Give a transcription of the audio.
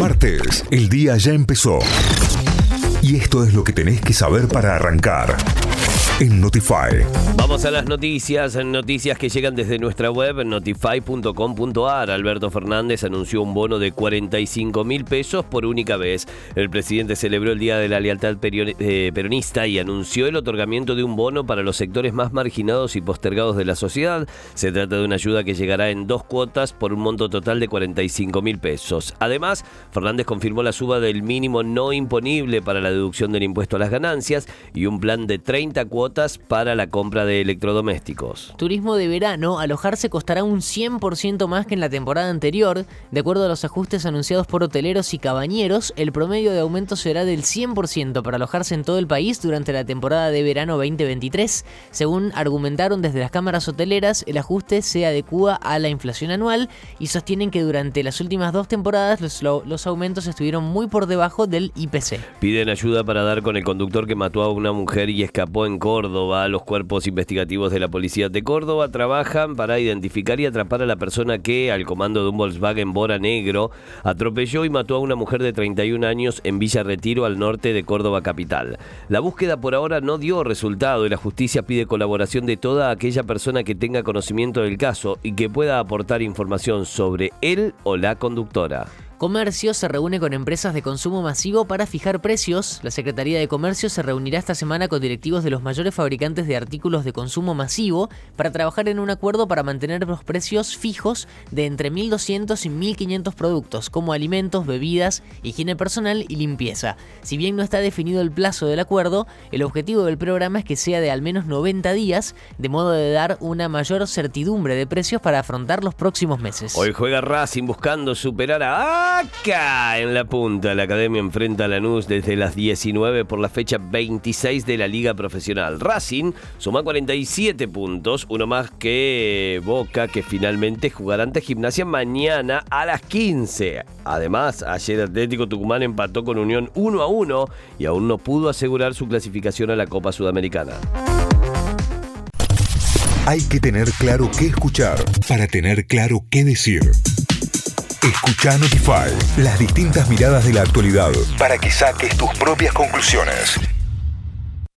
Martes, el día ya empezó. Y esto es lo que tenés que saber para arrancar en Notify. Vamos a las noticias, noticias que llegan desde nuestra web notify.com.ar. Alberto Fernández anunció un bono de 45 mil pesos por única vez. El presidente celebró el Día de la Lealtad eh, Peronista y anunció el otorgamiento de un bono para los sectores más marginados y postergados de la sociedad. Se trata de una ayuda que llegará en dos cuotas por un monto total de 45 mil pesos. Además, Fernández confirmó la suba del mínimo no imponible para la deducción del impuesto a las ganancias y un plan de 30 cuotas para la compra de electrodomésticos. Turismo de verano, alojarse costará un 100% más que en la temporada anterior. De acuerdo a los ajustes anunciados por hoteleros y cabañeros, el promedio de aumento será del 100% para alojarse en todo el país durante la temporada de verano 2023. Según argumentaron desde las cámaras hoteleras, el ajuste se adecúa a la inflación anual y sostienen que durante las últimas dos temporadas los, los aumentos estuvieron muy por debajo del IPC. Piden ayuda para dar con el conductor que mató a una mujer y escapó en Córdoba. Córdoba. Los cuerpos investigativos de la policía de Córdoba trabajan para identificar y atrapar a la persona que, al comando de un Volkswagen Bora Negro, atropelló y mató a una mujer de 31 años en Villa Retiro, al norte de Córdoba capital. La búsqueda por ahora no dio resultado y la justicia pide colaboración de toda aquella persona que tenga conocimiento del caso y que pueda aportar información sobre él o la conductora. Comercio se reúne con empresas de consumo masivo para fijar precios. La Secretaría de Comercio se reunirá esta semana con directivos de los mayores fabricantes de artículos de consumo masivo para trabajar en un acuerdo para mantener los precios fijos de entre 1.200 y 1.500 productos, como alimentos, bebidas, higiene personal y limpieza. Si bien no está definido el plazo del acuerdo, el objetivo del programa es que sea de al menos 90 días, de modo de dar una mayor certidumbre de precios para afrontar los próximos meses. Hoy juega Racing buscando superar a acá en la punta. La academia enfrenta a Lanús desde las 19 por la fecha 26 de la Liga Profesional. Racing suma 47 puntos, uno más que Boca, que finalmente jugará ante Gimnasia mañana a las 15. Además, ayer Atlético Tucumán empató con Unión 1 a 1 y aún no pudo asegurar su clasificación a la Copa Sudamericana. Hay que tener claro qué escuchar para tener claro qué decir. Escucha Notify, las distintas miradas de la actualidad para que saques tus propias conclusiones.